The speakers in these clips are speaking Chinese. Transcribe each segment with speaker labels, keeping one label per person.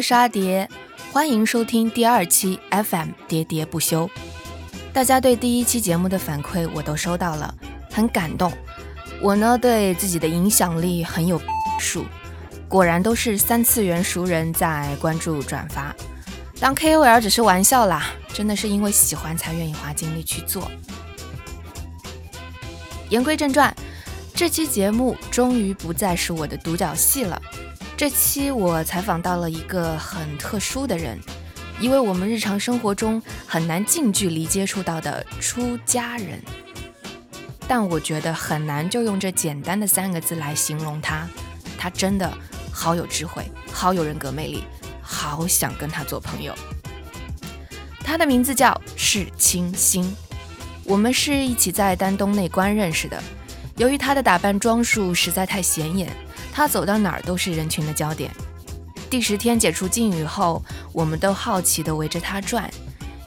Speaker 1: 是阿蝶，欢迎收听第二期 FM 喋喋不休。大家对第一期节目的反馈我都收到了，很感动。我呢对自己的影响力很有数，果然都是三次元熟人在关注转发。当 KOL 只是玩笑啦，真的是因为喜欢才愿意花精力去做。言归正传，这期节目终于不再是我的独角戏了。这期我采访到了一个很特殊的人，一位我们日常生活中很难近距离接触到的出家人。但我觉得很难就用这简单的三个字来形容他，他真的好有智慧，好有人格魅力，好想跟他做朋友。他的名字叫释清心，我们是一起在丹东内关认识的。由于他的打扮装束实在太显眼。他走到哪儿都是人群的焦点。第十天解除禁语后，我们都好奇地围着他转，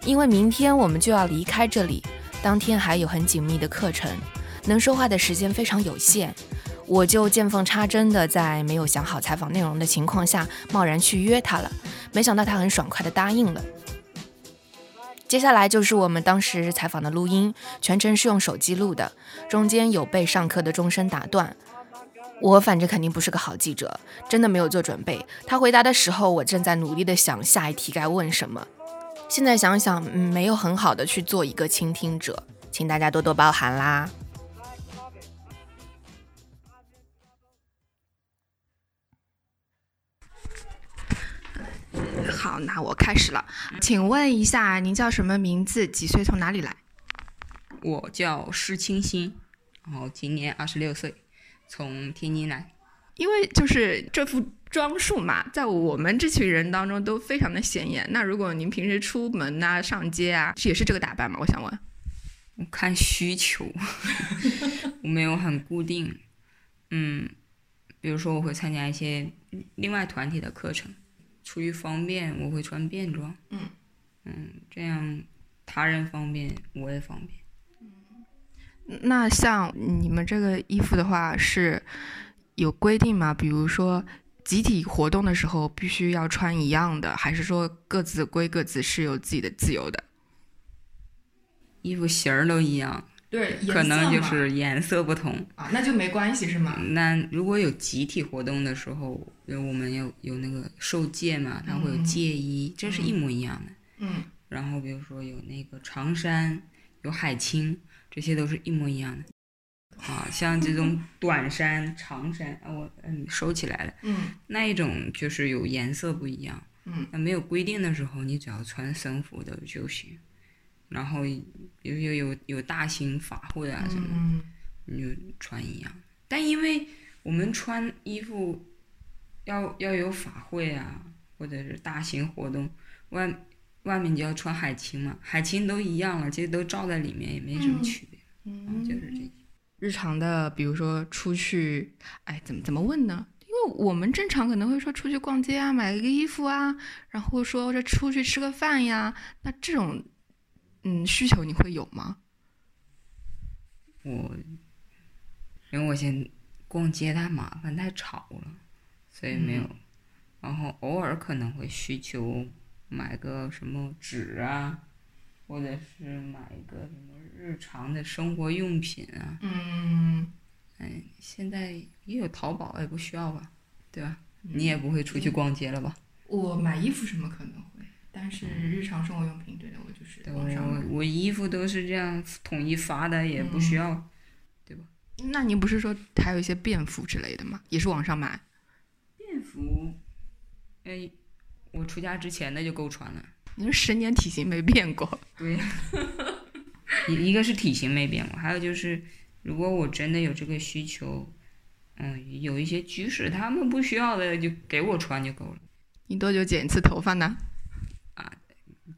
Speaker 1: 因为明天我们就要离开这里，当天还有很紧密的课程，能说话的时间非常有限。我就见缝插针的在没有想好采访内容的情况下，贸然去约他了。没想到他很爽快的答应了。接下来就是我们当时采访的录音，全程是用手机录的，中间有被上课的钟声打断。我反正肯定不是个好记者，真的没有做准备。他回答的时候，我正在努力的想下一题该问什么。现在想想，没有很好的去做一个倾听者，请大家多多包涵啦。好，那我开始了。请问一下，您叫什么名字？几岁？从哪里来？
Speaker 2: 我叫施清新，然后今年二十六岁。从天津来，
Speaker 1: 因为就是这副装束嘛，在我们这群人当中都非常的显眼。那如果您平时出门啊、上街啊，也是这个打扮吗？我想问。
Speaker 2: 我看需求，我没有很固定。嗯，比如说我会参加一些另外团体的课程，出于方便，我会穿便装。嗯嗯，这样他人方便，我也方便。
Speaker 1: 那像你们这个衣服的话是有规定吗？比如说集体活动的时候必须要穿一样的，还是说各自归各自是有自己的自由的？
Speaker 2: 衣服型儿都一样，
Speaker 1: 对，
Speaker 2: 可能就是颜色不同
Speaker 1: 啊，那就没关系是吗？
Speaker 2: 那如果有集体活动的时候，比如我们有有那个受戒嘛，它会有戒衣，这是一模一样的。
Speaker 1: 嗯。
Speaker 2: 然后比如说有那个长衫，有海青。这些都是一模一样的，啊，像这种 短衫、长衫，啊，我嗯收起来了，
Speaker 1: 嗯，
Speaker 2: 那一种就是有颜色不一样，
Speaker 1: 嗯，
Speaker 2: 那没有规定的时候，你只要穿僧服的就行，然后有有有有大型法会啊什么，你就穿一样。但因为我们穿衣服要要有法会啊，或者是大型活动，外。外面就要穿海青嘛，海青都一样了，其实都罩在里面也没什么区别，嗯，就是这。
Speaker 1: 日常的，比如说出去，哎，怎么怎么问呢？因为我们正常可能会说出去逛街啊，买一个衣服啊，然后说这出去吃个饭呀，那这种，嗯，需求你会有吗？
Speaker 2: 我，因为我嫌逛街太麻烦太吵了，所以没有，然后偶尔可能会需求。买个什么纸啊，或者是买一个什么日常的生活用品啊。
Speaker 1: 嗯，
Speaker 2: 哎，现在也有淘宝，也不需要吧，对吧？你也不会出去逛街了吧？
Speaker 1: 我买衣服什么可能会，但是日常生活用品，对的，我就是
Speaker 2: 我我衣服都是这样统一发的，也不需要，对吧？
Speaker 1: 那您不是说还有一些便服之类的吗？也是网上买？
Speaker 2: 便服，哎。我出家之前的就够穿了。
Speaker 1: 你说十年体型没变过？
Speaker 2: 对，一一个是体型没变过，还有就是，如果我真的有这个需求，嗯，有一些居士他们不需要的就给我穿就够了。
Speaker 1: 你多久剪一次头发呢？
Speaker 2: 啊，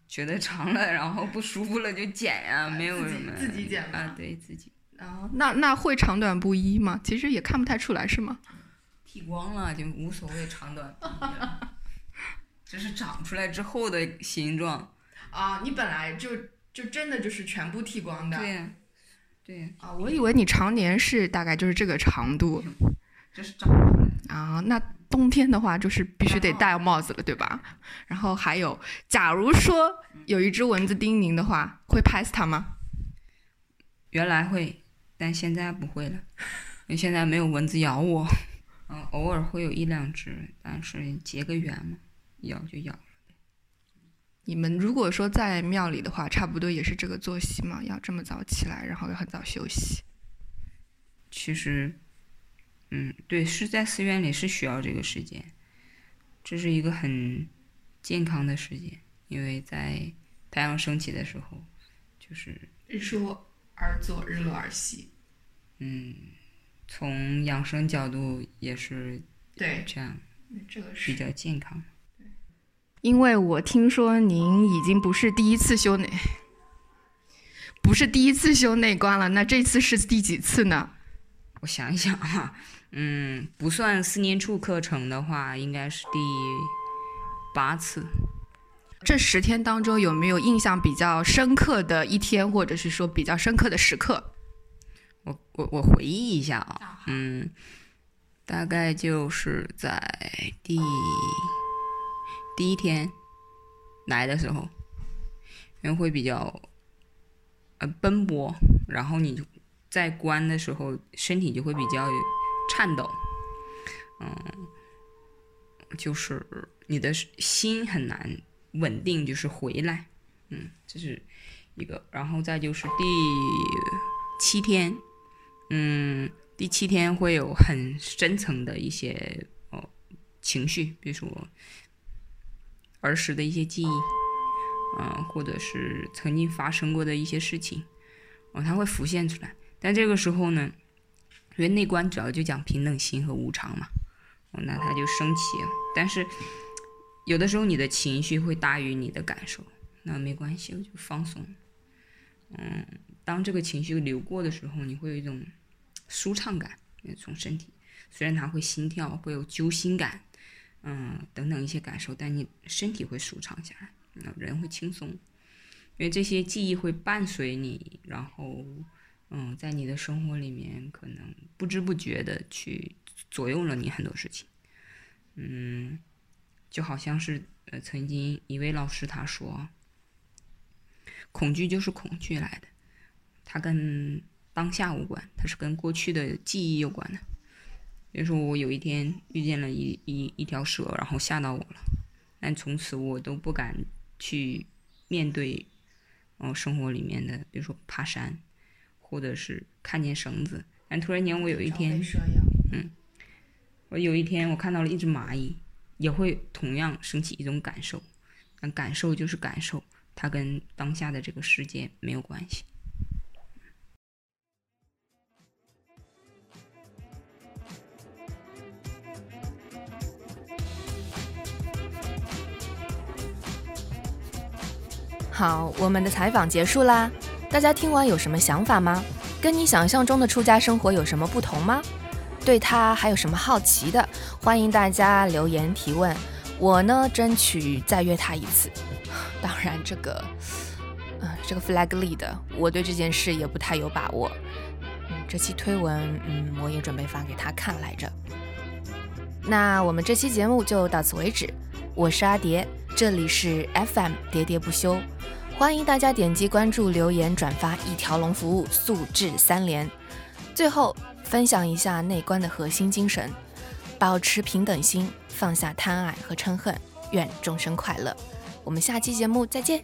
Speaker 2: 觉得长了然后不舒服了就剪呀，没有什么。
Speaker 1: 自己剪
Speaker 2: 啊，对自己。
Speaker 1: 然后那那会长短不一吗？其实也看不太出来，是吗？
Speaker 2: 剃光了就无所谓长短。这是长出来之后的形状
Speaker 1: 啊！你本来就就真的就是全部剃光的。
Speaker 2: 对，对
Speaker 1: 啊，我以为你常年是大概就是这个长度。
Speaker 2: 这是长出来
Speaker 1: 啊！那
Speaker 3: 冬天的话就是必须得戴帽子了，对吧？然后还有，假如说有一只蚊子叮您的话，会拍死它吗？
Speaker 2: 原来会，但现在不会了，因为现在没有蚊子咬我。嗯，偶尔会有一两只，但是结个缘嘛，咬就咬了。
Speaker 3: 你们如果说在庙里的话，差不多也是这个作息嘛，要这么早起来，然后要很早休息。
Speaker 2: 其实，嗯，对，是在寺院里是需要这个时间，这是一个很健康的时间，因为在太阳升起的时候，就是
Speaker 3: 日出而作，日落而息。
Speaker 2: 嗯。从养生角度也是
Speaker 3: 对
Speaker 2: 这样，
Speaker 3: 这个是
Speaker 2: 比较健康。
Speaker 3: 因为我听说您已经不是第一次修内，不是第一次修内观了。那这次是第几次呢？
Speaker 2: 我想一想哈，嗯，不算四年处课程的话，应该是第八次。
Speaker 3: 这十天当中有没有印象比较深刻的一天，或者是说比较深刻的时刻？
Speaker 2: 我我我回忆一下啊，嗯，大概就是在第第一天来的时候，因为会比较呃奔波，然后你在关的时候，身体就会比较颤抖，嗯，就是你的心很难稳定，就是回来，嗯，这是一个，然后再就是第七天。嗯，第七天会有很深层的一些哦情绪，比如说儿时的一些记忆，嗯，或者是曾经发生过的一些事情，哦，它会浮现出来。但这个时候呢，因为内观主要就讲平等心和无常嘛，哦，那它就升起。但是有的时候你的情绪会大于你的感受，那没关系，我就放松。嗯，当这个情绪流过的时候，你会有一种。舒畅感，从身体，虽然它会心跳，会有揪心感，嗯，等等一些感受，但你身体会舒畅下来，那人会轻松，因为这些记忆会伴随你，然后，嗯，在你的生活里面，可能不知不觉的去左右了你很多事情，嗯，就好像是，呃，曾经一位老师他说，恐惧就是恐惧来的，它跟。当下无关，它是跟过去的记忆有关的。比如说，我有一天遇见了一一一条蛇，然后吓到我了，但从此我都不敢去面对，哦，生活里面的，比如说爬山，或者是看见绳子。但突然间，我有一天，嗯，我有一天我看到了一只蚂蚁，也会同样升起一种感受。但感受就是感受，它跟当下的这个世界没有关系。
Speaker 1: 好，我们的采访结束啦。大家听完有什么想法吗？跟你想象中的出家生活有什么不同吗？对他还有什么好奇的？欢迎大家留言提问。我呢，争取再约他一次。当然，这个，嗯，这个 flag 立的，我对这件事也不太有把握。嗯，这期推文，嗯，我也准备发给他看来着。那我们这期节目就到此为止。我是阿蝶，这里是 FM 喋喋不休。欢迎大家点击关注、留言、转发，一条龙服务，素质三连。最后分享一下内观的核心精神：保持平等心，放下贪爱和嗔恨，愿众生快乐。我们下期节目再见。